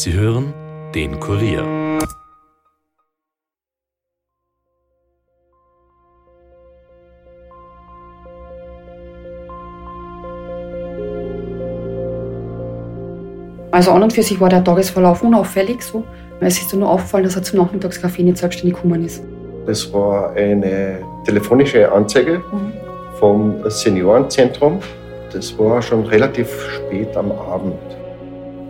Sie hören den Kurier. Also an und für sich war der Tagesverlauf unauffällig so. Es ist nur aufgefallen, dass er zum Nachmittagskaffee nicht selbstständig gekommen ist. Das war eine telefonische Anzeige Mhm. vom Seniorenzentrum. Das war schon relativ spät am Abend.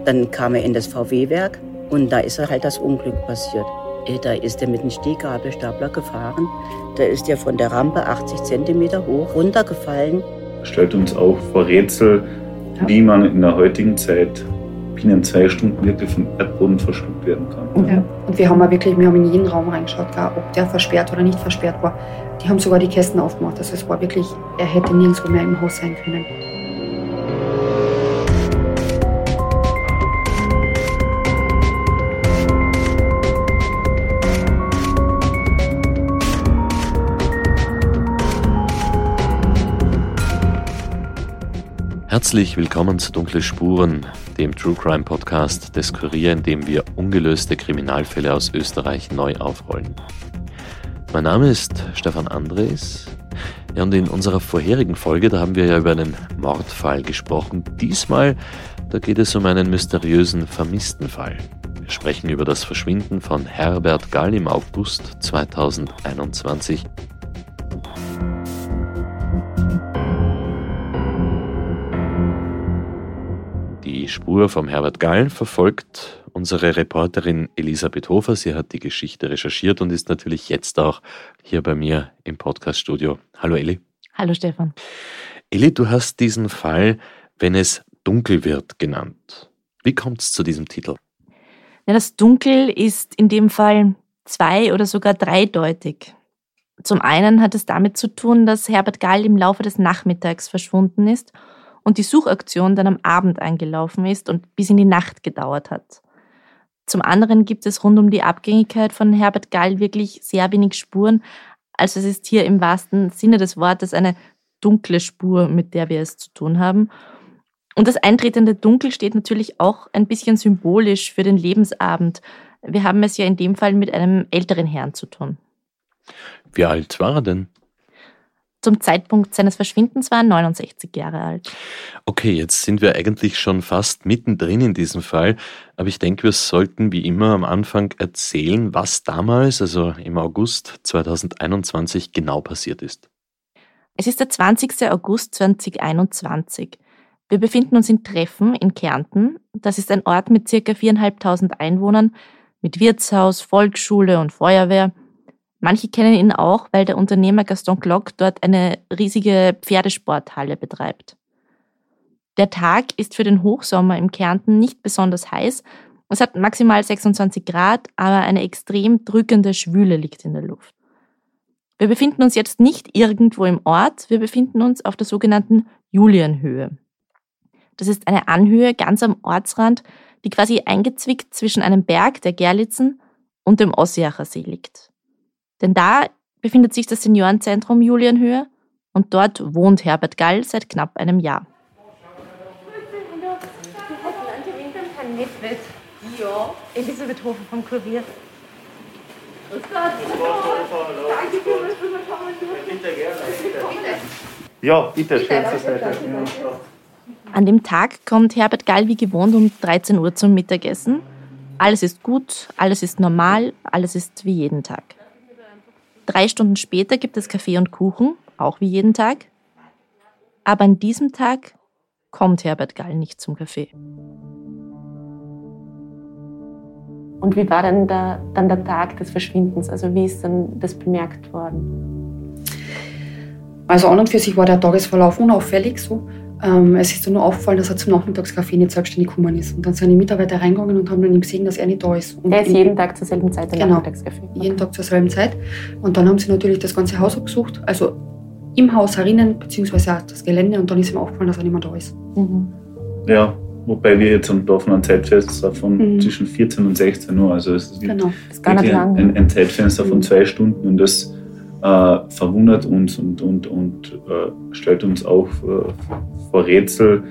Dann kam er in das VW-Werk und da ist er halt das Unglück passiert. Eh, Da ist er mit dem Stehgabelstapler gefahren. Da ist er von der Rampe 80 Zentimeter hoch runtergefallen. stellt uns auch vor Rätsel, wie man in der heutigen Zeit binnen zwei Stunden wirklich vom Erdboden verschluckt werden kann. Ja. Und wir haben auch wirklich, wir haben in jeden Raum reingeschaut, gar, ob der versperrt oder nicht versperrt war. Die haben sogar die Kästen aufgemacht. Also es war wirklich, er hätte nirgendwo mehr im Haus sein können. Herzlich willkommen zu Dunkle Spuren, dem True Crime Podcast des Kurier, in dem wir ungelöste Kriminalfälle aus Österreich neu aufrollen. Mein Name ist Stefan Andres. Ja, und in unserer vorherigen Folge, da haben wir ja über einen Mordfall gesprochen. Diesmal, da geht es um einen mysteriösen Vermisstenfall. Wir sprechen über das Verschwinden von Herbert Gall im August 2021 Die Spur vom Herbert Gall verfolgt unsere Reporterin Elisabeth Hofer. Sie hat die Geschichte recherchiert und ist natürlich jetzt auch hier bei mir im Podcaststudio. Hallo Eli. Hallo Stefan. Eli, du hast diesen Fall, wenn es dunkel wird, genannt. Wie kommt es zu diesem Titel? Ja, das Dunkel ist in dem Fall zwei- oder sogar dreideutig. Zum einen hat es damit zu tun, dass Herbert Gall im Laufe des Nachmittags verschwunden ist und die Suchaktion dann am Abend eingelaufen ist und bis in die Nacht gedauert hat. Zum anderen gibt es rund um die Abgängigkeit von Herbert Gall wirklich sehr wenig Spuren. Also es ist hier im wahrsten Sinne des Wortes eine dunkle Spur, mit der wir es zu tun haben. Und das eintretende Dunkel steht natürlich auch ein bisschen symbolisch für den Lebensabend. Wir haben es ja in dem Fall mit einem älteren Herrn zu tun. Wie alt war er denn? Zum Zeitpunkt seines Verschwindens war er 69 Jahre alt. Okay, jetzt sind wir eigentlich schon fast mittendrin in diesem Fall, aber ich denke, wir sollten wie immer am Anfang erzählen, was damals, also im August 2021, genau passiert ist. Es ist der 20. August 2021. Wir befinden uns in Treffen in Kärnten. Das ist ein Ort mit circa 4.500 Einwohnern, mit Wirtshaus, Volksschule und Feuerwehr. Manche kennen ihn auch, weil der Unternehmer Gaston Glock dort eine riesige Pferdesporthalle betreibt. Der Tag ist für den Hochsommer im Kärnten nicht besonders heiß. Es hat maximal 26 Grad, aber eine extrem drückende Schwüle liegt in der Luft. Wir befinden uns jetzt nicht irgendwo im Ort, wir befinden uns auf der sogenannten Julienhöhe. Das ist eine Anhöhe ganz am Ortsrand, die quasi eingezwickt zwischen einem Berg, der Gerlitzen, und dem Ossiacher See liegt. Denn da befindet sich das Seniorenzentrum Julienhöhe und dort wohnt Herbert Gall seit knapp einem Jahr. Ja, Elisabeth Hofer vom Kurier. Ja, bitte, schön zu sein. An dem Tag kommt Herbert Gall wie gewohnt um 13 Uhr zum Mittagessen. Alles ist gut, alles ist normal, alles ist wie jeden Tag. Drei Stunden später gibt es Kaffee und Kuchen, auch wie jeden Tag. Aber an diesem Tag kommt Herbert Gall nicht zum Kaffee. Und wie war dann der, dann der Tag des Verschwindens? Also wie ist dann das bemerkt worden? Also an und für sich war der Tagesverlauf unauffällig so. Ähm, es ist nur aufgefallen, dass er zum Nachmittagskaffee nicht selbstständig gekommen ist. Und dann sind die Mitarbeiter reingegangen und haben dann ihm gesehen, dass er nicht da ist. Und Er ist jeden Tag zur selben Zeit der Genau. Nachmittagskaffee. jeden Tag zur selben Zeit. Und dann haben sie natürlich das ganze Haus abgesucht, also im Haus herinnen, beziehungsweise auch das Gelände. Und dann ist ihm aufgefallen, dass er nicht mehr da ist. Mhm. Ja, wobei wir jetzt am offenen Zeitfenster von Mhm. zwischen 14 und 16 Uhr, also es ist Genau. Das ist gar nicht wirklich lang. ein, ein Zeitfenster von Mhm. zwei Stunden und das äh, verwundert uns und, und, und äh, stellt uns auch äh, vor Rätsel,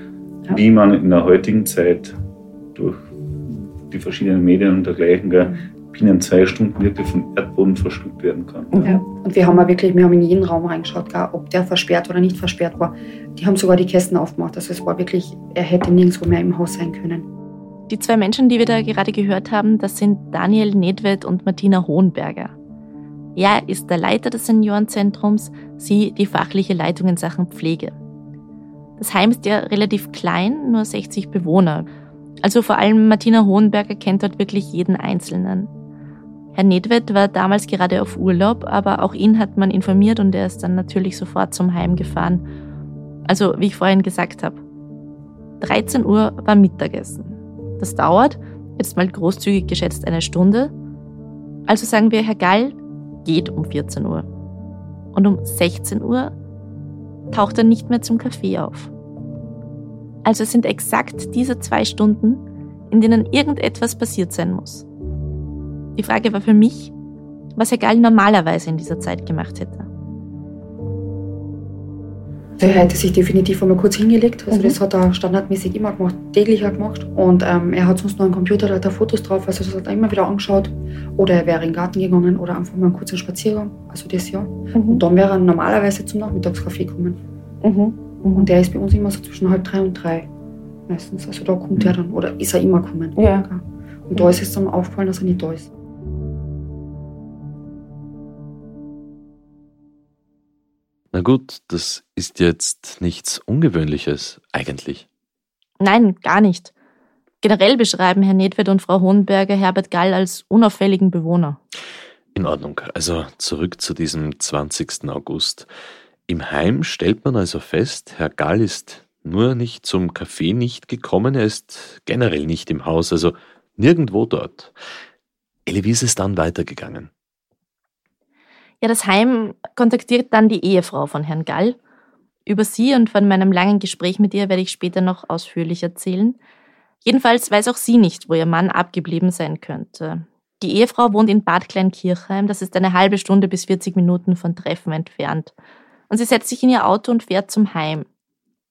Ja. wie man in der heutigen Zeit durch die verschiedenen Medien und dergleichen, gell, binnen zwei Stunden wirklich vom Erdboden verschluckt werden kann. Ja. Und wir haben auch wirklich, wir haben in jeden Raum reingeschaut, gar, ob der versperrt oder nicht versperrt war. Die haben sogar die Kästen aufgemacht. Also es war wirklich, er hätte nirgendwo mehr im Haus sein können. Die zwei Menschen, die wir da gerade gehört haben, das sind Daniel Nedved und Martina Hohenberger. Er ist der Leiter des Seniorenzentrums, sie die fachliche Leitung in Sachen Pflege. Das Heim ist ja relativ klein, nur 60 Bewohner. Also vor allem Martina Hohenberger kennt dort wirklich jeden Einzelnen. Herr Nedved war damals gerade auf Urlaub, aber auch ihn hat man informiert und er ist dann natürlich sofort zum Heim gefahren. Also, wie ich vorhin gesagt habe, 13 Uhr war Mittagessen. Das dauert, jetzt mal großzügig geschätzt, eine Stunde. Also sagen wir, Herr Gall geht um 14 Uhr. Und um 16 Uhr taucht er nicht mehr zum Kaffee auf. Also sind exakt diese zwei Stunden, in denen irgendetwas passiert sein muss. Die Frage war für mich, was Herr Gall normalerweise in dieser Zeit gemacht hätte. Er hätte sich definitiv einmal kurz hingelegt. Also Mhm. das hat er standardmäßig immer gemacht, täglich auch gemacht. Und ähm, er hat sonst noch einen Computer, da hat er Fotos drauf, also das hat er immer wieder angeschaut. Oder er wäre in den Garten gegangen oder einfach mal einen kurzen Spaziergang, also das ja. Und dann wäre er normalerweise zum Nachmittagskaffee gekommen. Mhm. Und der ist bei uns immer so zwischen halb drei und drei meistens. Also da kommt er dann, oder ist er immer gekommen. Ja. Und da ist es dann aufgefallen, dass er nicht da ist. Na gut, das ist jetzt nichts Ungewöhnliches eigentlich. Nein, gar nicht. Generell beschreiben Herr Nedved und Frau Hohenberger Herbert Gall als unauffälligen Bewohner. In Ordnung. Also zurück zu diesem 20. August. Im Heim stellt man also fest, Herr Gall ist nur nicht zum Kaffee nicht gekommen, er ist generell nicht im Haus, also nirgendwo dort. Wie ist es dann weitergegangen? Ja, das Heim kontaktiert dann die Ehefrau von Herrn Gall. Über sie und von meinem langen Gespräch mit ihr werde ich später noch ausführlich erzählen. Jedenfalls weiß auch sie nicht, wo ihr Mann abgeblieben sein könnte. Die Ehefrau wohnt in Bad Kleinkirchheim, das ist eine halbe Stunde bis 40 Minuten von Treffen entfernt. Und sie setzt sich in ihr Auto und fährt zum Heim.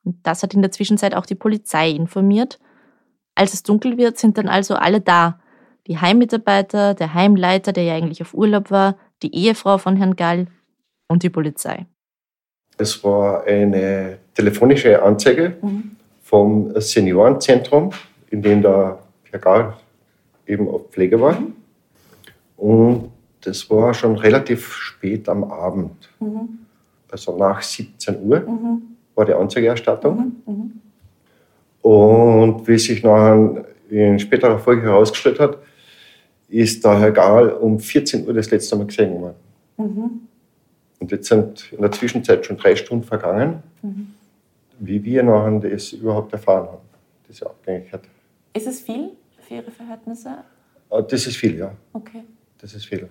Und das hat in der Zwischenzeit auch die Polizei informiert. Als es dunkel wird, sind dann also alle da. Die Heimmitarbeiter, der Heimleiter, der ja eigentlich auf Urlaub war, die Ehefrau von Herrn Gall und die Polizei. Es war eine telefonische Anzeige vom Seniorenzentrum, in dem der Herr Gall eben auf Pflege war. Und das war schon relativ spät am Abend. Also nach 17 Uhr war die Anzeigerstattung. Und wie sich nachher in späterer Folge herausgestellt hat, ist der Herr Gall um 14 Uhr das letzte Mal gesehen worden. Und jetzt sind in der Zwischenzeit schon drei Stunden vergangen, wie wir nachher das überhaupt erfahren haben, diese Abgängigkeit. Ist es viel für Ihre Verhältnisse? Ah, Das ist viel, ja. Okay. Das ist viel.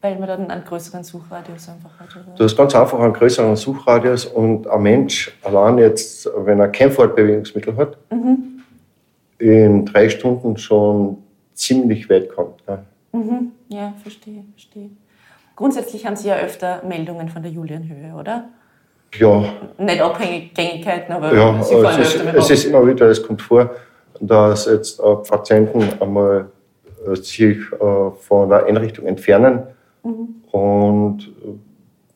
Weil man dann einen größeren Suchradius einfach hat, oder? Du hast ganz einfach einen größeren Suchradius und ein Mensch, allein jetzt, wenn er kein Fortbewegungsmittel hat, Mhm. in drei Stunden schon ziemlich weit kommt. Ja. Mhm. Ja, verstehe, verstehe. Grundsätzlich haben Sie ja öfter Meldungen von der Julienhöhe, oder? Ja, Nicht Abhängigkeiten, aber ja Sie fallen es, ist, öfter mit es ist immer wieder, es kommt vor, dass jetzt äh, Patienten einmal äh, sich äh, von der Einrichtung entfernen Mhm. und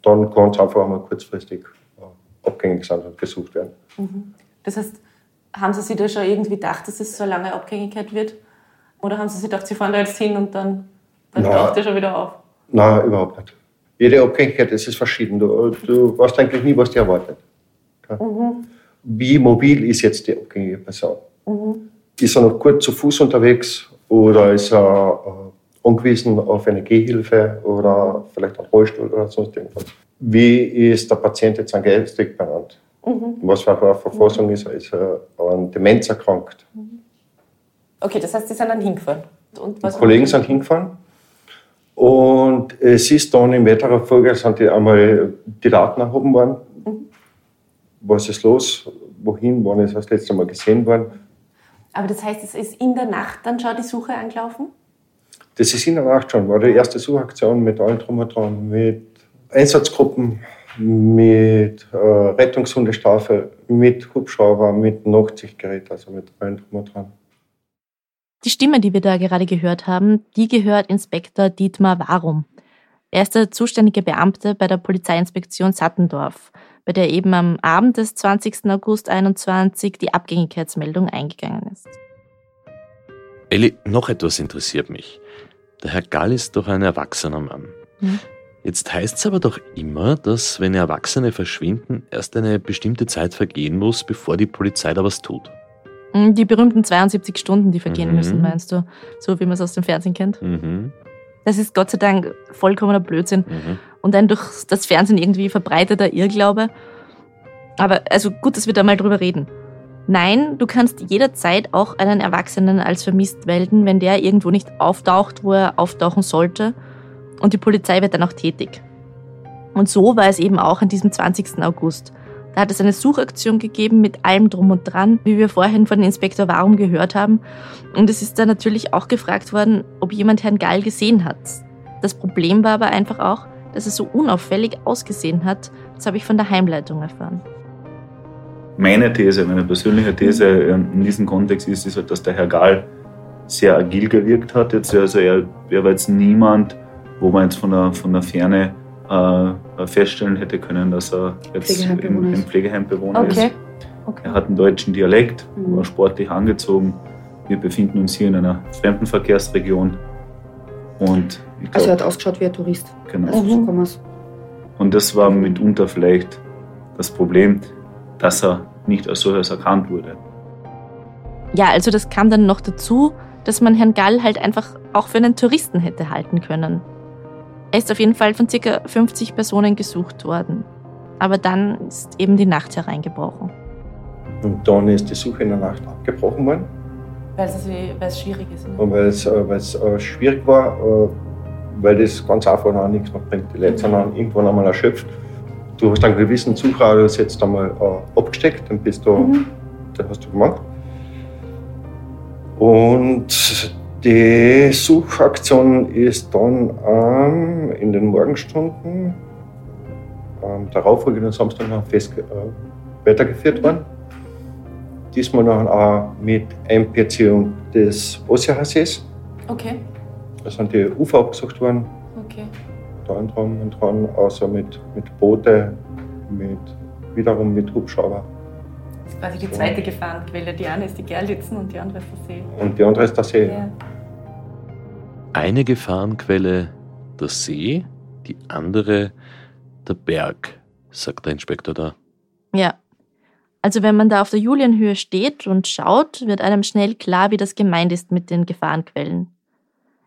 dann kann es einfach einmal kurzfristig abgängig sein und gesucht werden. Das heißt, haben Sie sich da schon irgendwie gedacht, dass es so eine lange Abhängigkeit wird? Oder haben Sie sich gedacht, Sie fahren da jetzt hin und dann, dann taucht er schon wieder auf? Nein, überhaupt nicht. Jede Abhängigkeit, das ist verschieden. Du, du weißt eigentlich nie, was dir erwartet. Ja. Wie mobil ist jetzt die abhängige Person? Ist er noch gut zu Fuß unterwegs oder ist er äh, angewiesen auf eine Gehhilfe oder vielleicht einen Rollstuhl oder sonst irgendwas? Wie ist der Patient jetzt an geistig benannt? In was für einer Verfassung ist er? Ist er an Demenz erkrankt? Okay, das heißt, Sie sind dann hingefahren. Und was Die Kollegen sind hingefahren. Und es ist dann in weiterer Folge sind die einmal die Daten erhoben worden. Was ist los? Wohin? Wann ist das letzte Mal gesehen worden? Aber das heißt, es ist in der Nacht dann schon die Suche angelaufen? Das ist in der Nacht schon, war die erste Suchaktion mit allem drum und dran, mit Einsatzgruppen, mit äh, Rettungshundestaffel, mit Hubschrauber, mit Nachtsichtgerät, also mit allem drum und dran. Die Stimme, die wir da gerade gehört haben, die gehört Inspektor Dietmar Warum. Er ist der zuständige Beamte bei der Polizeiinspektion Sattendorf, bei der eben am Abend des 20. August 21 die Abgängigkeitsmeldung eingegangen ist. Elli, noch etwas interessiert mich. Der Herr Gall ist doch ein erwachsener Mann. Hm? Jetzt heißt es aber doch immer, dass wenn Erwachsene verschwinden, erst eine bestimmte Zeit vergehen muss, bevor die Polizei da was tut. Hm, Die berühmten 72 Stunden, die vergehen Mhm. müssen, meinst du? So wie man es aus dem Fernsehen kennt. Mhm. Das ist Gott sei Dank vollkommener Blödsinn Mhm. und ein durch das Fernsehen irgendwie verbreiteter Irrglaube. Aber also gut, dass wir da mal drüber reden. Nein, du kannst jederzeit auch einen Erwachsenen als vermisst melden, wenn der irgendwo nicht auftaucht, wo er auftauchen sollte. Und die Polizei wird dann auch tätig. Und so war es eben auch an diesem 20. August. Da hat es eine Suchaktion gegeben mit allem drum und dran, wie wir vorhin von Inspektor Warum gehört haben. Und es ist dann natürlich auch gefragt worden, ob jemand Herrn Gall gesehen hat. Das Problem war aber einfach auch, dass er so unauffällig ausgesehen hat. Das habe ich von der Heimleitung erfahren. Meine These, meine persönliche These ähm, in diesem Kontext ist, ist halt, dass der Herr Gall sehr agil gewirkt hat. Jetzt, also er, er war jetzt niemand, wo man jetzt von der, von der Ferne äh, feststellen hätte können, dass er jetzt im, Pflegeheimbewohner im ist. Pflegeheimbewohner ist. Okay. Er okay. hat einen deutschen Dialekt, Mhm. war sportlich angezogen. Wir befinden uns hier in einer Fremdenverkehrsregion. Und ich Also er glaub, hat ausgeschaut wie ein Tourist. genau. Also so kann. Und das war mitunter vielleicht das Problem, dass er nicht als solches erkannt wurde. Ja, also das kam dann noch dazu, dass man Herrn Gall halt einfach auch für einen Touristen hätte halten können. Er ist auf jeden Fall von ca. 50 Personen gesucht worden. Aber dann ist eben die Nacht hereingebrochen. Und dann ist die Suche in der Nacht abgebrochen worden. Weil es, weil es schwierig ist. Ne? Und weil es, äh, weil es äh, schwierig war, äh, weil das ganz einfach noch nichts mehr bringt. Die Leute sind dann irgendwann einmal erschöpft. Du hast einen gewissen Suchradius jetzt einmal äh, abgesteckt, dann bist du, Mhm. den hast du gemacht. Und die Suchaktion ist dann ähm, in den Morgenstunden am darauffolgenden Samstag noch fest äh, weitergeführt worden. Diesmal noch auch mit Einbeziehung des Ossiachersees. Okay. Da sind die Ufer abgesucht worden, Okay. da und dran und dran, außer mit, mit Boote, mit, wiederum mit Hubschrauber. Das ist quasi die zweite Gefahrenquelle. Die eine ist die Gerlitzen und die andere ist der See. Und die andere ist der See. Ja. Eine Gefahrenquelle der See, die andere der Berg, sagt der Inspektor da. Ja. Also wenn man da auf der Julienhöhe steht und schaut, wird einem schnell klar, wie das gemeint ist mit den Gefahrenquellen.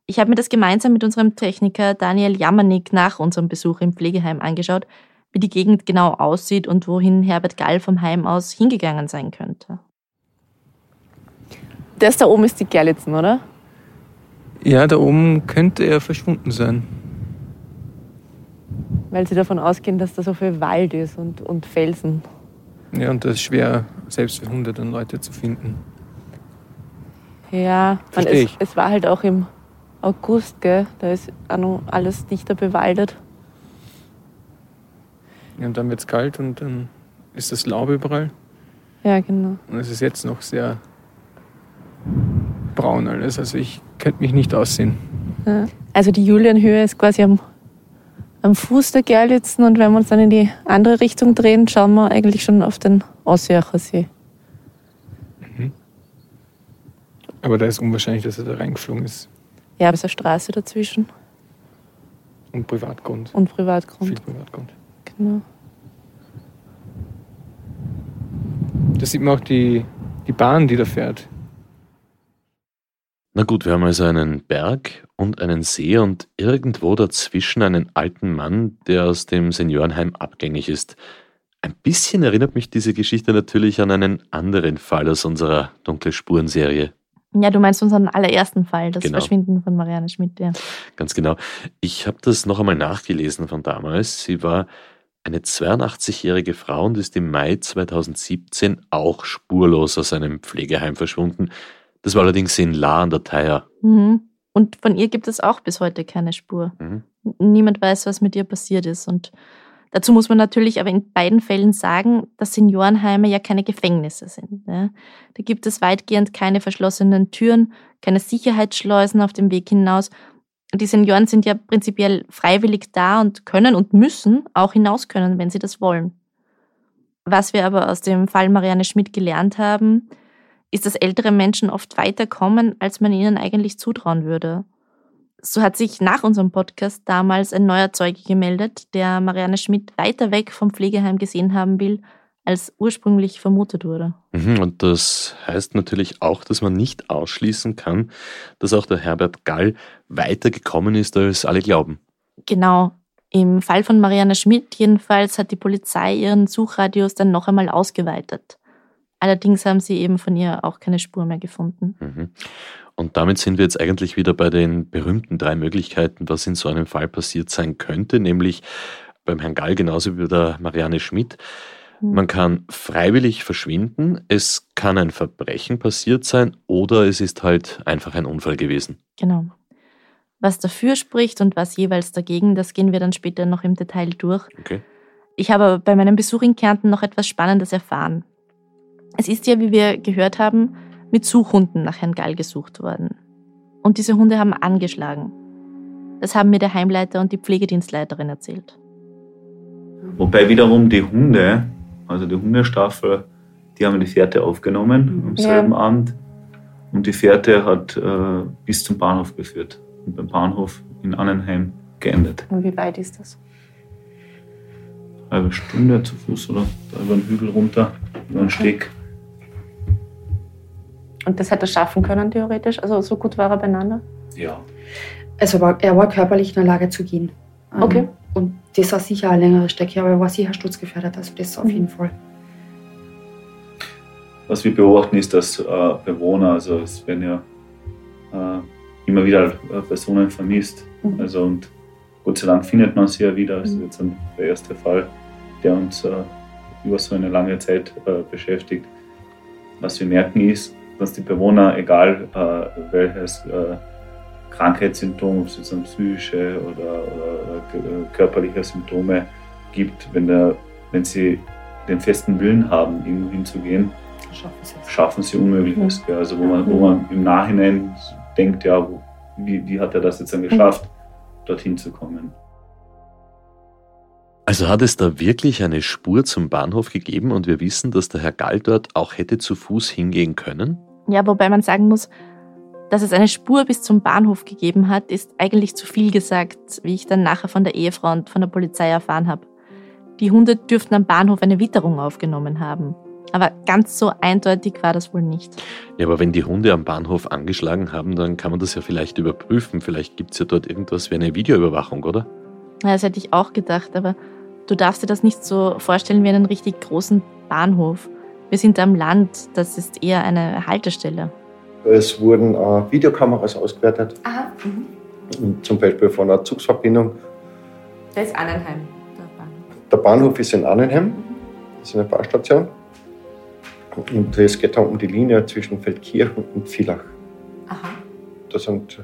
Ich habe mir das gemeinsam mit unserem Techniker Daniel Jammernick nach unserem Besuch im Pflegeheim angeschaut, wie die Gegend genau aussieht und wohin Herbert Gall vom Heim aus hingegangen sein könnte. Das da oben ist die Gerlitzen, oder? Ja, da oben könnte er verschwunden sein. Weil sie davon ausgehen, dass da so viel Wald ist und, und Felsen. Ja, und das ist schwer, selbst für hunderte Leute zu finden. Ja, man, es, es war halt auch im August, gell? Da ist auch noch alles dichter bewaldet. Ja, und dann wird es kalt und dann ist das Laub überall. Ja, genau. Und es ist jetzt noch sehr braun alles. Also ich könnte mich nicht aussehen. Ja. Also die Julienhöhe ist quasi am, am Fuß der Gerlitzen und wenn wir uns dann in die andere Richtung drehen, schauen wir eigentlich schon auf den Aussiacher See. Aber da ist unwahrscheinlich, dass er da reingeflogen ist. Ja, aber es ist eine Straße dazwischen Und Privatgrund. und Privatgrund. Viel Privatgrund. Genau. Da sieht man auch die, die Bahn, die da fährt. Na gut, wir haben also einen Berg und einen See und irgendwo dazwischen einen alten Mann, der aus dem Seniorenheim abgängig ist. Ein bisschen erinnert mich diese Geschichte natürlich an einen anderen Fall aus unserer Dunkle Spuren-Serie. Ja, du meinst unseren allerersten Fall, das Genau. Verschwinden von Marianne Schmidt, ja. Ganz genau. Ich habe das noch einmal nachgelesen von damals. Sie war eine 82-jährige Frau und ist im Mai 2017 auch spurlos aus einem Pflegeheim verschwunden. Das war allerdings in La an der Theier. Mhm. Und von ihr gibt es auch bis heute keine Spur. Mhm. Niemand weiß, was mit ihr passiert ist. Und Dazu muss man natürlich aber in beiden Fällen sagen, dass Seniorenheime ja keine Gefängnisse sind. Ja. Da gibt es weitgehend keine verschlossenen Türen, keine Sicherheitsschleusen auf dem Weg hinaus. Die Senioren sind ja prinzipiell freiwillig da und können und müssen auch hinaus können, wenn sie das wollen. Was wir aber aus dem Fall Marianne Schmidt gelernt haben, ist, dass ältere Menschen oft weiterkommen, als man ihnen eigentlich zutrauen würde. So hat sich nach unserem Podcast damals ein neuer Zeuge gemeldet, der Marianne Schmidt weiter weg vom Pflegeheim gesehen haben will, als ursprünglich vermutet wurde. Mhm, und das heißt natürlich auch, dass man nicht ausschließen kann, dass auch der Herbert Gall weiter gekommen ist, als alle glauben. Genau. Im Fall von Marianne Schmidt jedenfalls hat die Polizei ihren Suchradius dann noch einmal ausgeweitet. Allerdings haben sie eben von ihr auch keine Spur mehr gefunden. Mhm. Und damit sind wir jetzt eigentlich wieder bei den berühmten drei Möglichkeiten, was in so einem Fall passiert sein könnte, nämlich beim Herrn Gall genauso wie bei der Marianne Schmidt. Mhm. Man kann freiwillig verschwinden, es kann ein Verbrechen passiert sein oder es ist halt einfach ein Unfall gewesen. Genau. Was dafür spricht und was jeweils dagegen, das gehen wir dann später noch im Detail durch. Okay. Ich habe bei meinem Besuch in Kärnten noch etwas Spannendes erfahren. Es ist ja, wie wir gehört haben, mit Suchhunden nach Herrn Gall gesucht worden. Und diese Hunde haben angeschlagen. Das haben mir der Heimleiter und die Pflegedienstleiterin erzählt. Wobei wiederum die Hunde, also die Hundestaffel, die haben die Fährte aufgenommen am selben ja. Abend. Und die Fährte hat äh, bis zum Bahnhof geführt. Und beim Bahnhof in Annenheim geendet. Und wie weit ist das? Eine halbe Stunde zu Fuß oder da über den Hügel runter, über einen Steg. Und das hätte er schaffen können, theoretisch? Also so gut war er beieinander? Ja. Also war, er war körperlich in der Lage zu gehen. Ähm, okay. Das war sicher eine längere Strecke, aber er war sicher sturzgefährdet, also das auf mhm. jeden Fall. Was wir beobachten, ist, dass äh, Bewohner, also es werden ja äh, immer wieder äh, Personen vermisst. Mhm. Also und Gott sei Dank findet man sie ja wieder. Das ist mhm. jetzt der erste Fall, der uns äh, über so eine lange Zeit äh, beschäftigt. Was wir merken ist, dass die Bewohner, egal äh, welches äh, Krankheitssymptom, ob es jetzt psychische oder, oder äh, körperliche Symptome gibt, wenn, der, wenn sie den festen Willen haben, irgendwo hinzugehen, schaffen sie Unmögliches. Mhm. Also wo man, wo man im Nachhinein denkt, ja, wie, wie hat er das jetzt dann geschafft, mhm. dorthin zu kommen. Also hat es da wirklich eine Spur zum Bahnhof gegeben und wir wissen, dass der Herr Gall dort auch hätte zu Fuß hingehen können? Ja, wobei man sagen muss, dass es eine Spur bis zum Bahnhof gegeben hat, ist eigentlich zu viel gesagt, wie ich dann nachher von der Ehefrau und von der Polizei erfahren habe. Die Hunde dürften am Bahnhof eine Witterung aufgenommen haben. Aber ganz so eindeutig war das wohl nicht. Ja, aber wenn die Hunde am Bahnhof angeschlagen haben, dann kann man das ja vielleicht überprüfen. Vielleicht gibt es ja dort irgendwas wie eine Videoüberwachung, oder? Ja, das hätte ich auch gedacht, aber du darfst dir das nicht so vorstellen wie einen richtig großen Bahnhof. Wir sind am Land, das ist eher eine Haltestelle. Es wurden äh, Videokameras ausgewertet. Aha. Mhm. Zum Beispiel von einer Zugsverbindung. Der ist Annenheim, der Bahnhof. Der Bahnhof ist in Annenheim, mhm. das ist eine Bahnstation. Und es geht dann um die Linie zwischen Feldkirchen und Villach. Aha. Da sind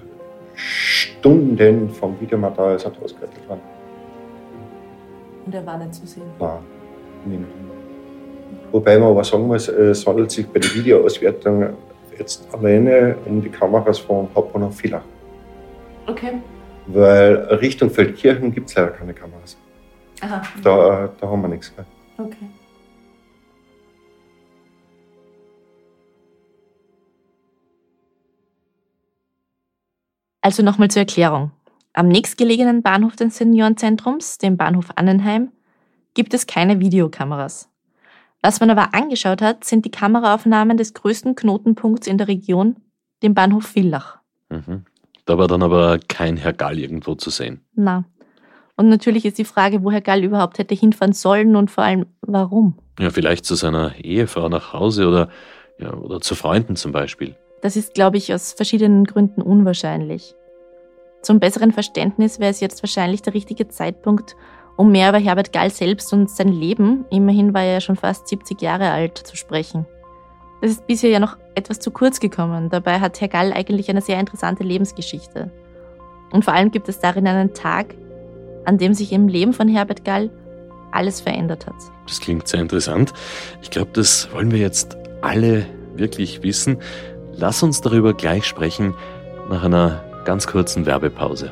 Stunden vom Videomaterial ausgewertet worden. Und er war nicht zu sehen? Nein, nicht. Wobei man aber sagen muss, es handelt sich bei der Videoauswertung jetzt alleine um die Kameras von Hauptbahnhof Villach. Okay. Weil Richtung Feldkirchen gibt es leider keine Kameras. Aha. Da, da haben wir nichts. Okay. Also nochmal zur Erklärung. Am nächstgelegenen Bahnhof des Seniorenzentrums, dem Bahnhof Annenheim, gibt es keine Videokameras. Was man aber angeschaut hat, sind die Kameraaufnahmen des größten Knotenpunkts in der Region, dem Bahnhof Villach. Mhm. Da war dann aber kein Herr Gall irgendwo zu sehen. Na. Und natürlich ist die Frage, wo Herr Gall überhaupt hätte hinfahren sollen und vor allem warum. Ja, vielleicht zu seiner Ehefrau nach Hause oder, ja, oder zu Freunden zum Beispiel. Das ist, glaube ich, aus verschiedenen Gründen unwahrscheinlich. Zum besseren Verständnis wäre es jetzt wahrscheinlich der richtige Zeitpunkt, um mehr über Herbert Gall selbst und sein Leben, immerhin war er ja schon fast 70 Jahre alt, zu sprechen. Das ist bisher ja noch etwas zu kurz gekommen. Dabei hat Herr Gall eigentlich eine sehr interessante Lebensgeschichte. Und vor allem gibt es darin einen Tag, an dem sich im Leben von Herbert Gall alles verändert hat. Das klingt sehr interessant. Ich glaube, das wollen wir jetzt alle wirklich wissen. Lass uns darüber gleich sprechen nach einer ganz kurzen Werbepause.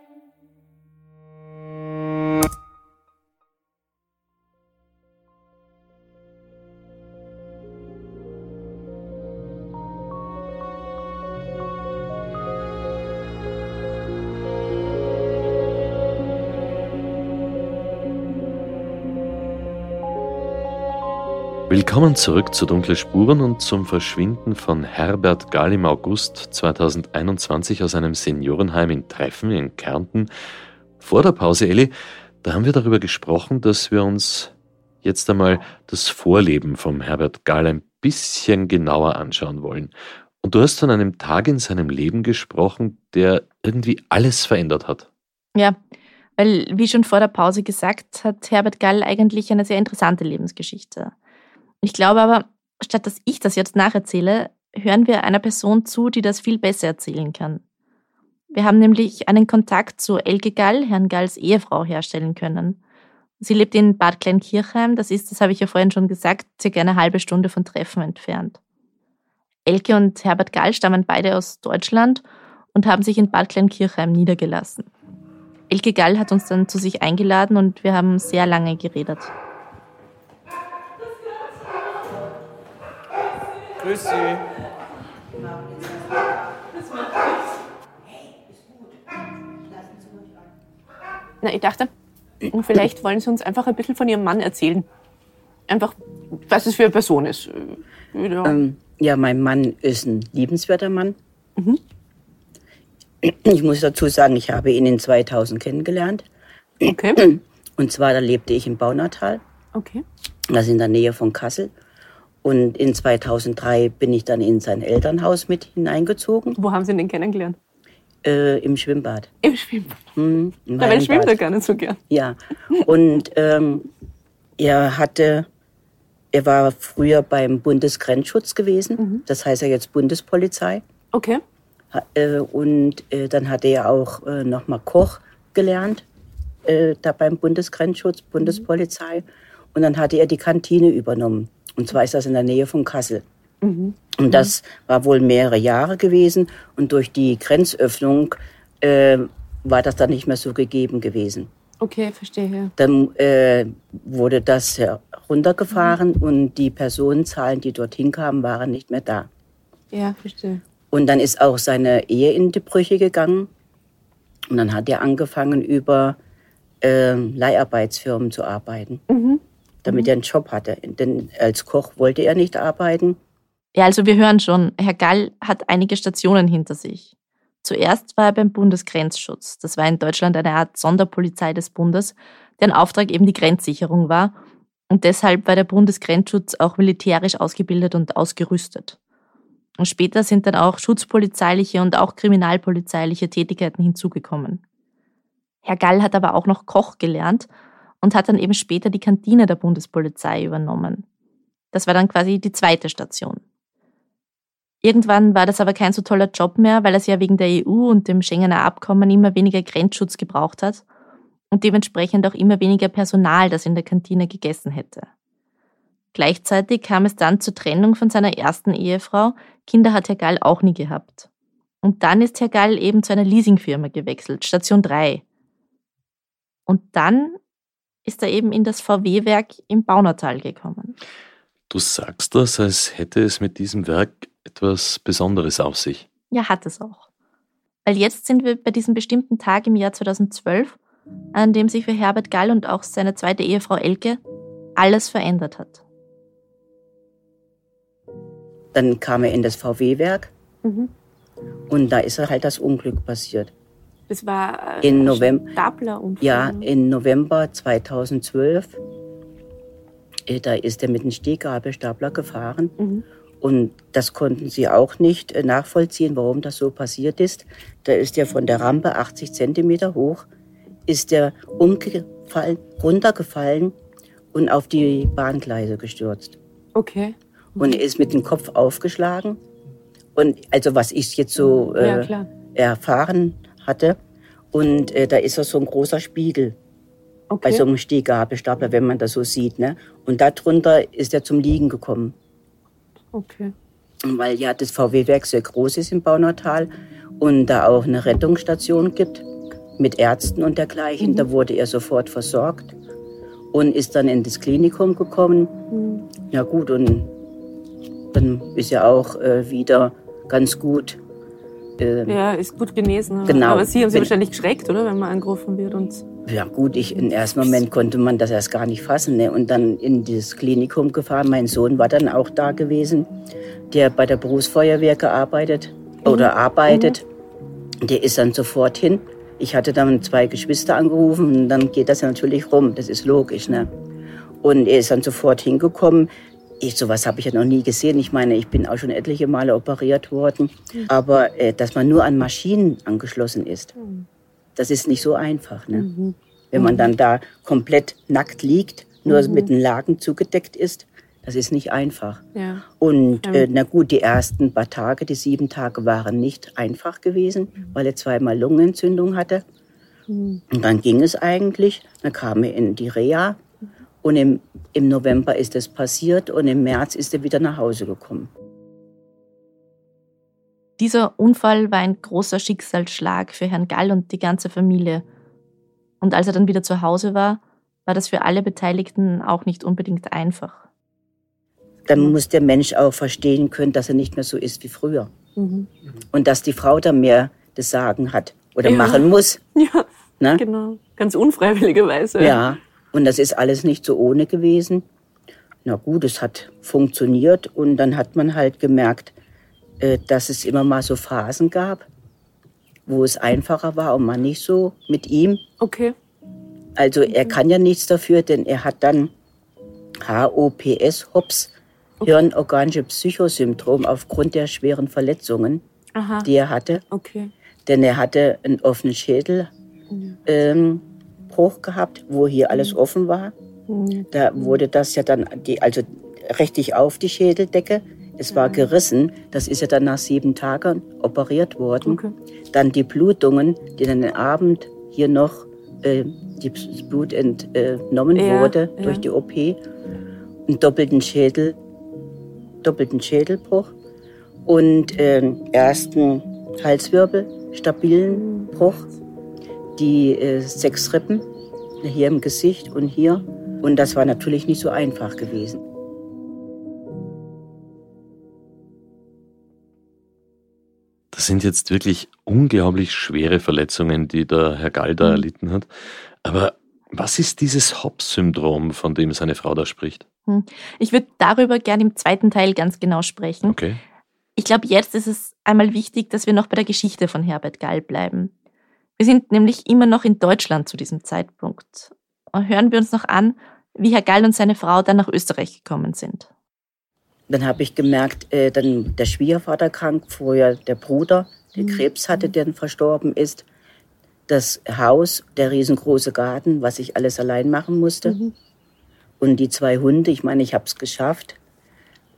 Willkommen zurück zu Dunkle Spuren und zum Verschwinden von Herbert Gall im August 2021 aus einem Seniorenheim in Treffen in Kärnten. Vor der Pause, Elli, da haben wir darüber gesprochen, dass wir uns jetzt einmal das Vorleben vom Herbert Gall ein bisschen genauer anschauen wollen. Und du hast von einem Tag in seinem Leben gesprochen, der irgendwie alles verändert hat. Ja, weil, wie schon vor der Pause gesagt, hat Herbert Gall eigentlich eine sehr interessante Lebensgeschichte. Ich glaube aber, statt dass ich das jetzt nacherzähle, hören wir einer Person zu, die das viel besser erzählen kann. Wir haben nämlich einen Kontakt zu Elke Gall, Herrn Galls Ehefrau, herstellen können. Sie lebt in Bad Kleinkirchheim, das ist, das habe ich ja vorhin schon gesagt, circa eine halbe Stunde von Treffen entfernt. Elke und Herbert Gall stammen beide aus Deutschland und haben sich in Bad Kleinkirchheim niedergelassen. Elke Gall hat uns dann zu sich eingeladen und wir haben sehr lange geredet. Grüß Sie. Na, ich dachte, vielleicht wollen Sie uns einfach ein bisschen von Ihrem Mann erzählen. Einfach, was es für eine Person ist. Ja, ähm, ja mein Mann ist ein liebenswerter Mann. Mhm. Ich muss dazu sagen, ich habe ihn in 2000 kennengelernt. Okay. Und zwar, da lebte ich im Baunatal. Okay. Das ist in der Nähe von Kassel. Und in 2003 bin ich dann in sein Elternhaus mit hineingezogen. Wo haben Sie ihn denn kennengelernt? Äh, Im Schwimmbad. Im Schwimmbad? Hm, im Dabei schwimmt er gar nicht so gern. Ja. Und ähm, er hatte, er war früher beim Bundesgrenzschutz gewesen. Mhm. Das heißt ja jetzt Bundespolizei. Okay. Äh, und äh, dann hat er auch äh, nochmal Koch gelernt, äh, da beim Bundesgrenzschutz, Bundespolizei. Mhm. Und dann hatte er die Kantine übernommen. Und zwar ist das in der Nähe von Kassel. Mhm. Und das war wohl mehrere Jahre gewesen. Und durch die Grenzöffnung äh, war das dann nicht mehr so gegeben gewesen. Okay, verstehe. Dann äh, wurde das runtergefahren mhm. und die Personenzahlen, die dorthin kamen, waren nicht mehr da. Ja, verstehe. Und dann ist auch seine Ehe in die Brüche gegangen. Und dann hat er angefangen, über äh, Leiharbeitsfirmen zu arbeiten. Mhm damit mhm. er einen Job hatte. Denn als Koch wollte er nicht arbeiten. Ja, also wir hören schon, Herr Gall hat einige Stationen hinter sich. Zuerst war er beim Bundesgrenzschutz. Das war in Deutschland eine Art Sonderpolizei des Bundes, deren Auftrag eben die Grenzsicherung war. Und deshalb war der Bundesgrenzschutz auch militärisch ausgebildet und ausgerüstet. Und später sind dann auch schutzpolizeiliche und auch kriminalpolizeiliche Tätigkeiten hinzugekommen. Herr Gall hat aber auch noch Koch gelernt und hat dann eben später die Kantine der Bundespolizei übernommen. Das war dann quasi die zweite Station. Irgendwann war das aber kein so toller Job mehr, weil es ja wegen der EU und dem Schengener Abkommen immer weniger Grenzschutz gebraucht hat und dementsprechend auch immer weniger Personal, das in der Kantine gegessen hätte. Gleichzeitig kam es dann zur Trennung von seiner ersten Ehefrau. Kinder hat Herr Gall auch nie gehabt. Und dann ist Herr Gall eben zu einer Leasingfirma gewechselt, Station 3. Und dann ist er eben in das VW-Werk im Baunatal gekommen. Du sagst das, als hätte es mit diesem Werk etwas Besonderes auf sich. Ja, hat es auch. Weil jetzt sind wir bei diesem bestimmten Tag im Jahr 2012, an dem sich für Herbert Gall und auch seine zweite Ehefrau Elke alles verändert hat. Dann kam er in das VW-Werk mhm. und da ist halt das Unglück passiert. Das war äh, in November. Staplerunfall. Ja, in November 2012. Äh, da ist er mit einem Stehgabelstapler gefahren. Mhm. Und das konnten sie auch nicht äh, nachvollziehen, warum das so passiert ist. Da ist er von der Rampe 80 Zentimeter hoch, ist er umgefallen, runtergefallen und auf die Bahngleise gestürzt. Okay. Und er ist mit dem Kopf aufgeschlagen. Und also was ich jetzt so äh, ja, erfahren hatte. Und äh, da ist so ein großer Spiegel okay. bei so einem Stehgabelstapler, wenn man das so sieht. Ne? Und darunter ist er zum Liegen gekommen. Okay. Weil ja das VW-Werk sehr groß ist im Baunatal und da auch eine Rettungsstation gibt mit Ärzten und dergleichen. Mhm. Da wurde er sofort versorgt und ist dann in das Klinikum gekommen. Mhm. Ja gut, und dann ist er auch äh, wieder ganz gut. Äh, ja, ist gut genesen. Genau. Aber Sie haben sich wahrscheinlich geschreckt, oder, wenn man angerufen wird und ja gut, ich, im ersten Moment konnte man das erst gar nicht fassen. Ne? Und dann in das Klinikum gefahren. Mein Sohn war dann auch da gewesen, der bei der Berufsfeuerwehr gearbeitet mhm. oder arbeitet. Mhm. Der ist dann sofort hin. Ich hatte dann zwei Geschwister angerufen und dann geht das natürlich rum. Das ist logisch. Ne? Und er ist dann sofort hingekommen. Ich, sowas habe ich ja noch nie gesehen. Ich meine, ich bin auch schon etliche Male operiert worden. Aber äh, dass man nur an Maschinen angeschlossen ist, das ist nicht so einfach. Ne? Mhm. Wenn man dann da komplett nackt liegt, nur mhm. mit einem Laken zugedeckt ist, das ist nicht einfach. Ja. Und äh, na gut, die ersten paar Tage, die sieben Tage waren nicht einfach gewesen, mhm. weil er zweimal Lungenentzündung hatte. Mhm. Und dann ging es eigentlich. Dann kam er in die Reha. Und im, im November ist es passiert und im März ist er wieder nach Hause gekommen. Dieser Unfall war ein großer Schicksalsschlag für Herrn Gall und die ganze Familie. Und als er dann wieder zu Hause war, war das für alle Beteiligten auch nicht unbedingt einfach. Dann muss der Mensch auch verstehen können, dass er nicht mehr so ist wie früher. Mhm. Und dass die Frau da mehr das Sagen hat oder ja. machen muss. Ja, Na? genau. Ganz unfreiwilligerweise. Ja, und das ist alles nicht so ohne gewesen. Na gut, es hat funktioniert und dann hat man halt gemerkt, äh, dass es immer mal so Phasen gab, wo es einfacher war und man nicht so mit ihm. Okay. Also er kann ja nichts dafür, denn er hat dann HOPS, HOPS, okay. Hirnorganische Psychosyndrom aufgrund der schweren Verletzungen, Aha. die er hatte. Okay. Denn er hatte einen offenen Schädelbruch ähm, gehabt, wo hier alles offen war. Da wurde das ja dann, die, also richtig auf die Schädeldecke. Es war gerissen. Das ist ja dann nach sieben Tagen operiert worden. Okay. Dann die Blutungen, die dann am Abend hier noch äh, das Blut entnommen ja, wurde ja. durch die OP. Einen doppelten Schädel, doppelten Schädelbruch und äh, ersten Halswirbel, stabilen Bruch, die äh, sechs Rippen hier im Gesicht und hier. Und das war natürlich nicht so einfach gewesen. Das sind jetzt wirklich unglaublich schwere Verletzungen, die der Herr Galda mhm. erlitten hat. Aber was ist dieses Hobbs-Syndrom, von dem seine Frau da spricht? Hm. Ich würde darüber gerne im zweiten Teil ganz genau sprechen. Okay. Ich glaube, jetzt ist es einmal wichtig, dass wir noch bei der Geschichte von Herbert Gall bleiben. Wir sind nämlich immer noch in Deutschland zu diesem Zeitpunkt. Hören wir uns noch an, wie Herr Gall und seine Frau dann nach Österreich gekommen sind. Dann habe ich gemerkt, äh, dann der Schwiegervater krank, vorher der Bruder, der mhm. Krebs hatte, der dann verstorben ist. Das Haus, der riesengroße Garten, was ich alles allein machen musste. Mhm. Und die zwei Hunde, ich meine, ich habe es geschafft.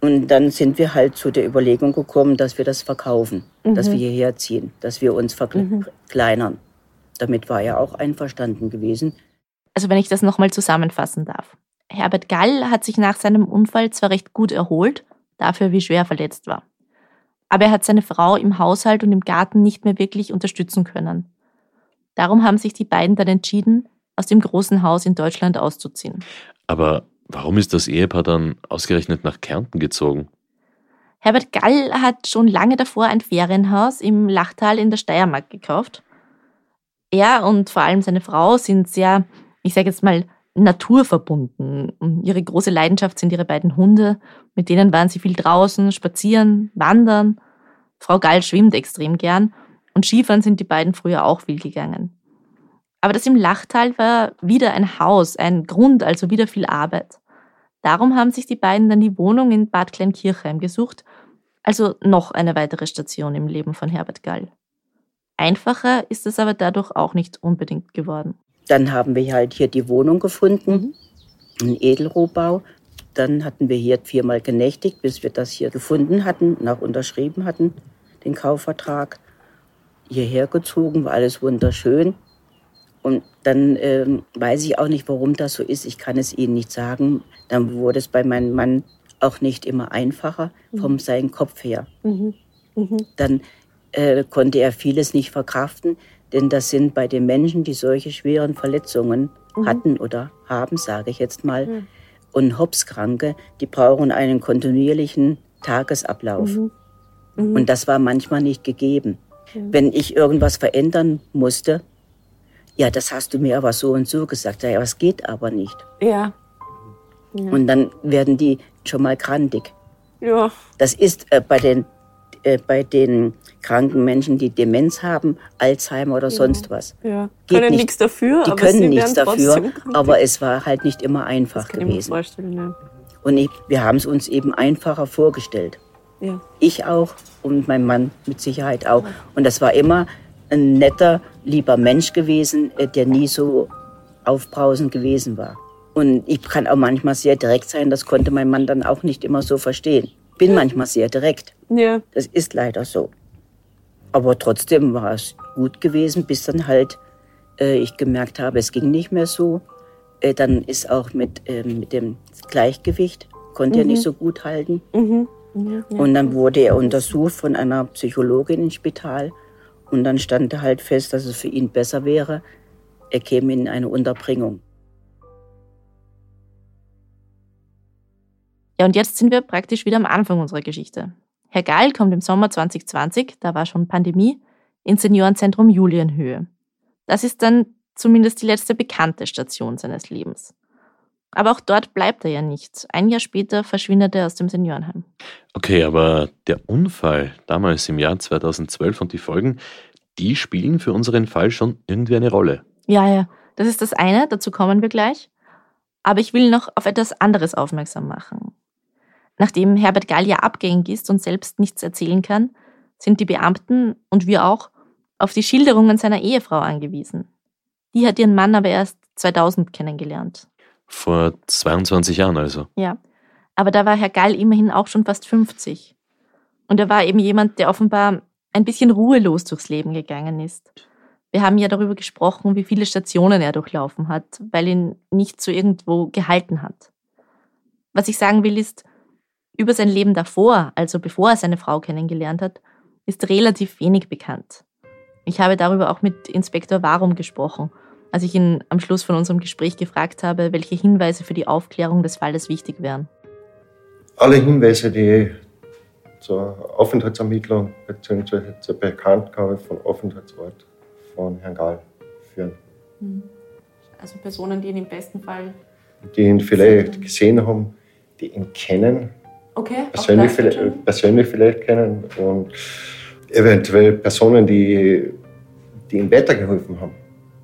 Und dann sind wir halt zu der Überlegung gekommen, dass wir das verkaufen, mhm. dass wir hierher ziehen, dass wir uns mhm. Damit war er auch einverstanden gewesen. Also wenn ich das nochmal zusammenfassen darf. Herbert Gall hat sich nach seinem Unfall zwar recht gut erholt, dafür wie schwer verletzt war. Aber er hat seine Frau im Haushalt und im Garten nicht mehr wirklich unterstützen können. Darum haben sich die beiden dann entschieden, aus dem großen Haus in Deutschland auszuziehen. Aber warum ist das Ehepaar dann ausgerechnet nach Kärnten gezogen? Herbert Gall hat schon lange davor ein Ferienhaus im Lachtal in der Steiermark gekauft. Er und vor allem seine Frau sind sehr, ich sage jetzt mal, naturverbunden. Ihre große Leidenschaft sind ihre beiden Hunde. Mit denen waren sie viel draußen, spazieren, wandern. Frau Gall schwimmt extrem gern. Und Skifahren sind die beiden früher auch viel gegangen. Aber das im Lachtal war wieder ein Haus, ein Grund, also wieder viel Arbeit. Darum haben sich die beiden dann die Wohnung in Bad Kleinkirchheim gesucht, also noch eine weitere Station im Leben von Herbert Gall. Einfacher ist es aber dadurch auch nicht unbedingt geworden. Dann haben wir halt hier die Wohnung gefunden, einen Edelrohbau. Dann hatten wir hier viermal genächtigt, bis wir das hier gefunden hatten, nach unterschrieben hatten, den Kaufvertrag. Hierher gezogen, war alles wunderschön. Und dann ähm, weiß ich auch nicht, warum das so ist. Ich kann es Ihnen nicht sagen. Dann wurde es bei meinem Mann auch nicht immer einfacher vom seinen Kopf her. Mhm. Mhm. Dann äh, konnte er vieles nicht verkraften, denn das sind bei den Menschen, die solche schweren Verletzungen Mhm. hatten oder haben, sage ich jetzt mal, Mhm. und Hopskranke, die brauchen einen kontinuierlichen Tagesablauf. Mhm. Mhm. Und das war manchmal nicht gegeben. Wenn ich irgendwas verändern musste, ja, das hast du mir aber so und so gesagt. Ja, das geht aber nicht. Ja. Ja. Und dann werden die schon mal krantig. ja. Das ist äh, bei, den, äh, bei den kranken Menschen, die Demenz haben, Alzheimer oder sonst was. ja. Geht Können nicht. nichts dafür, Die aber können nichts dafür, aber es war halt nicht immer einfach gewesen. ja. Und ich, wir haben es uns eben einfacher vorgestellt. ja. Ich auch und mein Mann mit Sicherheit auch. Und das war immer ein netter, lieber Mensch gewesen, äh, der nie so aufbrausend gewesen war. Und ich kann auch manchmal sehr direkt sein, das konnte mein Mann dann auch nicht immer so verstehen. Bin manchmal sehr direkt. Ja. Das ist leider so. Aber trotzdem war es gut gewesen, bis dann halt äh, ich gemerkt habe, es ging nicht mehr so. Äh, dann ist auch mit, äh, mit dem Gleichgewicht, konnte er Mhm. nicht so gut halten. Mhm. Ja. ja. Und dann wurde er untersucht von einer Psychologin im Spital. Und dann stand halt fest, dass es für ihn besser wäre, er käme in eine Unterbringung. Ja, und jetzt sind wir praktisch wieder am Anfang unserer Geschichte. Herr Gall kommt im Sommer 2020, da war schon Pandemie, ins Seniorenzentrum Julienhöhe. Das ist dann zumindest die letzte bekannte Station seines Lebens. Aber auch dort bleibt er ja nicht. Ein Jahr später verschwindet er aus dem Seniorenheim. Okay, aber der Unfall damals im Jahr 2012 und die Folgen, die spielen für unseren Fall schon irgendwie eine Rolle. Ja, ja, das ist das eine, dazu kommen wir gleich. Aber ich will noch auf etwas anderes aufmerksam machen. Nachdem Herbert Gall ja abgängig ist und selbst nichts erzählen kann, sind die Beamten und wir auch auf die Schilderungen seiner Ehefrau angewiesen. Die hat ihren Mann aber erst 2000 kennengelernt. Vor 22 Jahren also. Ja, aber da war Herr Gall immerhin auch schon fast 50. Und er war eben jemand, der offenbar ein bisschen ruhelos durchs Leben gegangen ist. Wir haben ja darüber gesprochen, wie viele Stationen er durchlaufen hat, weil ihn nicht so irgendwo gehalten hat. Was ich sagen will, ist, über sein Leben davor, also bevor er seine Frau kennengelernt hat, ist relativ wenig bekannt. Ich habe darüber auch mit Inspektor Warum gesprochen, als ich ihn am Schluss von unserem Gespräch gefragt habe, welche Hinweise für die Aufklärung des Falles wichtig wären. Alle Hinweise, die zur Aufenthaltsermittlung bzw. zur Bekanntgabe von Aufenthaltsort von Herrn Gall führen. Also Personen, die ihn im besten Fall. Die ihn vielleicht gesehen haben, die ihn kennen, Okay, persönlich, vielleicht, persönlich vielleicht kennen und eventuell Personen, die, die ihm weitergeholfen haben.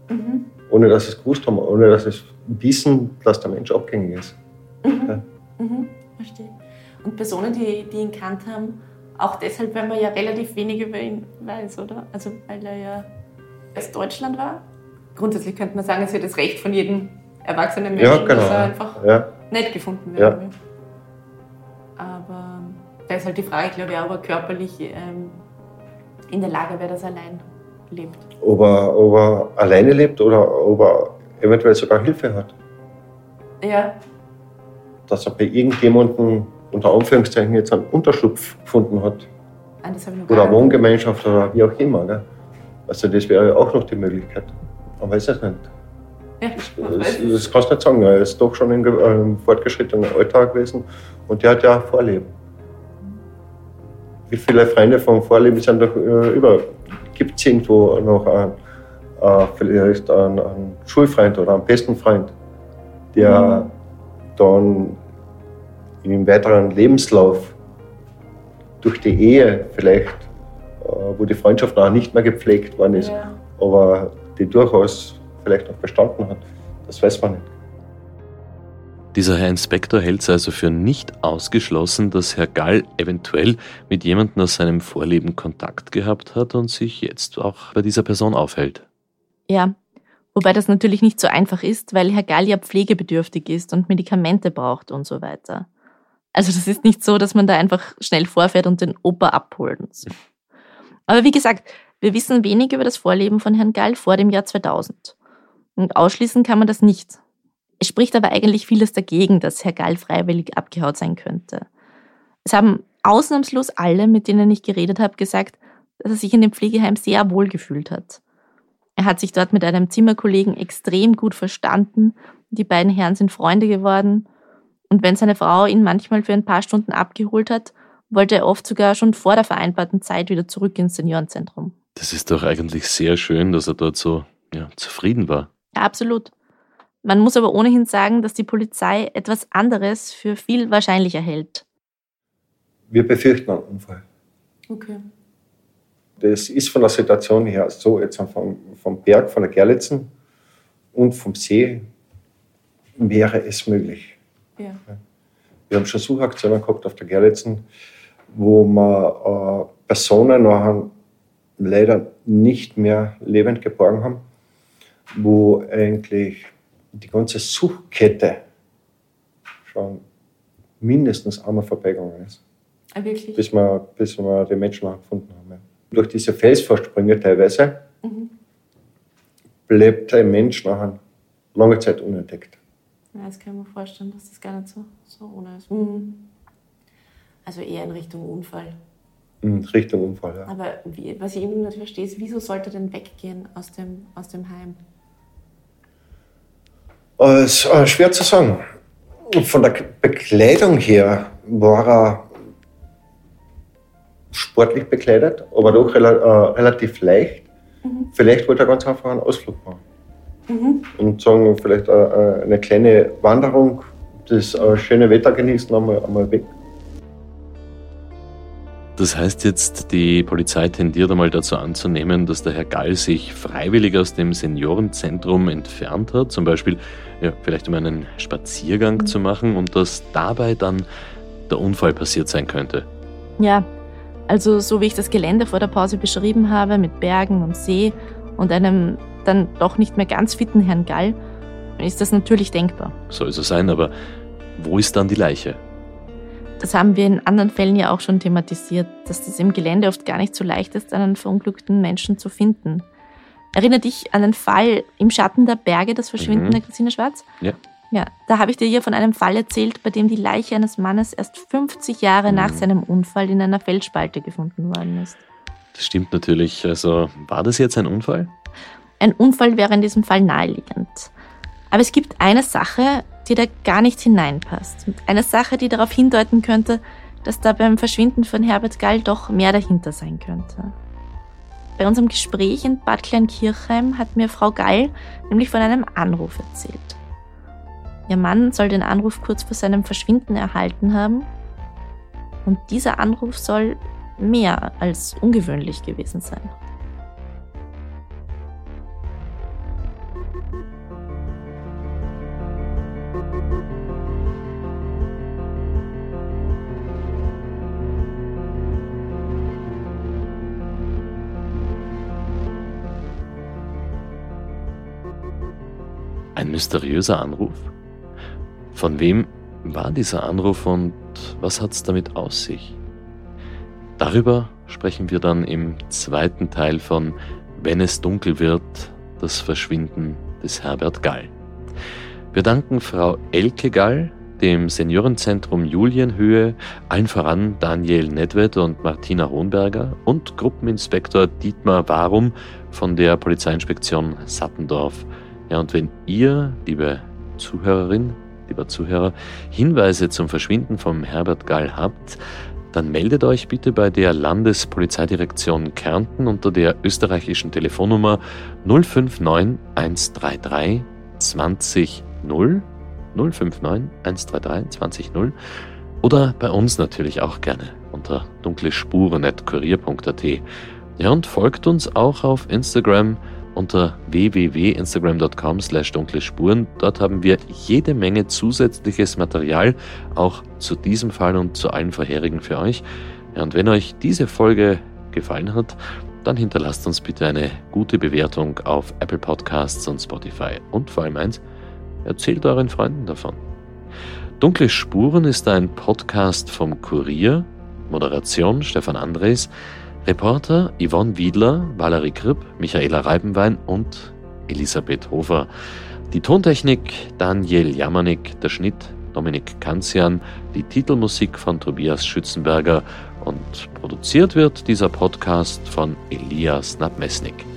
Mhm. Ohne dass sie es gewusst haben, ohne dass sie es wissen, dass der Mensch abgängig ist. Mhm. Mhm. Verstehe. Und Personen, die, die ihn kannt haben, auch deshalb, weil man ja relativ wenig über ihn weiß, oder? Also weil er ja aus Deutschland war. Grundsätzlich könnte man sagen, es wird das Recht von jedem erwachsenen Menschen, Ja, genau. dass er einfach Ja. nett gefunden Ja. werden will. Aber da ist halt die Frage, glaube ich, ob er körperlich ähm, in der Lage wäre, dass er allein lebt. Ob er, ob er alleine lebt oder ob er eventuell sogar Hilfe hat. Ja, Dass er bei irgendjemandem unter Anführungszeichen jetzt einen Unterschlupf gefunden hat. Noch Oder eine. Wohngemeinschaft oder wie auch immer. Gell? Also das wäre ja auch noch die Möglichkeit. Man weiß es nicht. Ja, Das, kannst du nicht sagen. Er ist doch schon im äh, im fortgeschrittenen Alter gewesen und der hat ja Vorleben. Wie viele Freunde vom Vorleben sind doch äh, über? Gibt es irgendwo noch einen, äh, vielleicht einen, einen Schulfreund oder einen besten Freund, der dann im weiteren Lebenslauf durch die Ehe vielleicht äh, wo die Freundschaft noch nicht mehr gepflegt worden ist, ja. aber die durchaus vielleicht noch bestanden hat. Das weiß man nicht. Dieser Herr Inspektor hält es also für nicht ausgeschlossen, dass Herr Gall eventuell mit jemandem aus seinem Vorleben Kontakt gehabt hat und sich jetzt auch bei dieser Person aufhält. Ja, wobei das natürlich nicht so einfach ist, weil Herr Gall ja pflegebedürftig ist und Medikamente braucht und so weiter. Also das ist nicht so, dass man da einfach schnell vorfährt und den Opa abholt. Aber wie gesagt, wir wissen wenig über das Vorleben von Herrn Gall vor dem Jahr 2000. Und ausschließen kann man das nicht. Es spricht aber eigentlich vieles dagegen, dass Herr Gall freiwillig abgehaut sein könnte. Es haben ausnahmslos alle, mit denen ich geredet habe, gesagt, dass er sich in dem Pflegeheim sehr wohl gefühlt hat. Er hat sich dort mit einem Zimmerkollegen extrem gut verstanden. Die beiden Herren sind Freunde geworden. Und wenn seine Frau ihn manchmal für ein paar Stunden abgeholt hat, wollte er oft sogar schon vor der vereinbarten Zeit wieder zurück ins Seniorenzentrum. Das ist doch eigentlich sehr schön, dass er dort so ja, zufrieden war. Ja, absolut. Man muss aber ohnehin sagen, dass die Polizei etwas anderes für viel wahrscheinlicher hält. Wir befürchten einen Unfall. Okay. Das ist von der Situation her so, jetzt vom, vom Berg, von der Gerlitzen und vom See wäre es möglich. Ja. Wir haben schon Suchaktionen gehabt auf der Gerlitzen, wo wir äh, Personen nachher leider nicht mehr lebend geborgen haben, wo eigentlich die ganze Suchkette schon mindestens einmal vorbeigegangen ist. Ah, wirklich? Bis wir, bis wir die Menschen auch gefunden haben. Ja. Durch diese Felsvorsprünge teilweise mhm. bleibt ein Mensch nachher lange Zeit unentdeckt. Ja, das kann ich mir vorstellen, dass das gar nicht so, so ohne ist. Mhm. Also eher in Richtung Unfall. In Richtung Unfall, ja. Aber wie, was ich eben nicht verstehe, ist, wieso sollte er denn weggehen aus dem, aus dem Heim? Äh, ist äh, schwer zu sagen. Von der Bekleidung her war er sportlich bekleidet, aber doch rel äh, relativ leicht. Mhm. Vielleicht wollte er ganz einfach einen Ausflug machen. Mhm. Und sagen, vielleicht äh, äh eine kleine Wanderung, das äh, schöne Wetter genießen, einmal, einmal weg. Das heißt jetzt, die Polizei tendiert einmal dazu anzunehmen, dass der Herr Gall sich freiwillig aus dem Seniorenzentrum entfernt hat, zum Beispiel ja, vielleicht um einen Spaziergang mhm. zu machen und dass dabei dann der Unfall passiert sein könnte. Ja, also so wie ich das Gelände vor der Pause beschrieben habe, mit Bergen und See und einem dann doch nicht mehr ganz fitten Herrn Gall, ist das natürlich denkbar. Soll so sein, aber wo ist dann die Leiche? Das haben wir in anderen Fällen ja auch schon thematisiert, dass das im Gelände oft gar nicht so leicht ist, einen verunglückten Menschen zu finden. Erinnert dich an den Fall im Schatten der Berge, das Verschwinden mhm. der Christine Schwarz? Ja. Ja, da habe ich dir hier von einem Fall erzählt, bei dem die Leiche eines Mannes erst 50 Jahre mhm. nach seinem Unfall in einer Felsspalte gefunden worden ist. Das stimmt natürlich. Also war das jetzt ein Unfall? Ein Unfall wäre in diesem Fall naheliegend. Aber es gibt eine Sache, die da gar nicht hineinpasst. Eine Sache, die darauf hindeuten könnte, dass da beim Verschwinden von Herbert Gall doch mehr dahinter sein könnte. Bei unserem Gespräch in Bad Kleinkirchheim hat mir Frau Gall nämlich von einem Anruf erzählt. Ihr Mann soll den Anruf kurz vor seinem Verschwinden erhalten haben. Und dieser Anruf soll mehr als ungewöhnlich gewesen sein. Ein mysteriöser Anruf? Von wem war dieser Anruf und was hat es damit aus sich? Darüber sprechen wir dann im zweiten Teil von Wenn es dunkel wird, das Verschwinden des Herbert Gall. Wir danken Frau Elke Gall, dem Seniorenzentrum Julienhöhe, allen voran Daniel Nedved und Martina Hohenberger und Gruppeninspektor Dietmar Warum von der Polizeiinspektion Sattendorf ja, und wenn ihr, liebe Zuhörerin, lieber Zuhörer, Hinweise zum Verschwinden von Herbert Gall habt, dann meldet euch bitte bei der Landespolizeidirektion Kärnten unter der österreichischen Telefonnummer 059 133 20 0 059 133 20 0 oder bei uns natürlich auch gerne unter dunklespuren.kurier.at Ja, und folgt uns auch auf Instagram unter www.instagram.com slash dunkle Spuren. Dort haben wir jede Menge zusätzliches Material, auch zu diesem Fall und zu allen vorherigen für euch. Und wenn euch diese Folge gefallen hat, dann hinterlasst uns bitte eine gute Bewertung auf Apple Podcasts und Spotify. Und vor allem eins, erzählt euren Freunden davon. Dunkle Spuren ist ein Podcast vom Kurier, Moderation Stefan Andres, Reporter Yvonne Wiedler, Valerie Kripp, Michaela Reibenwein und Elisabeth Hofer. Die Tontechnik Daniel Jamanik, der Schnitt Dominik Kanzian, die Titelmusik von Tobias Schützenberger und produziert wird dieser Podcast von Elias Nabmesnik.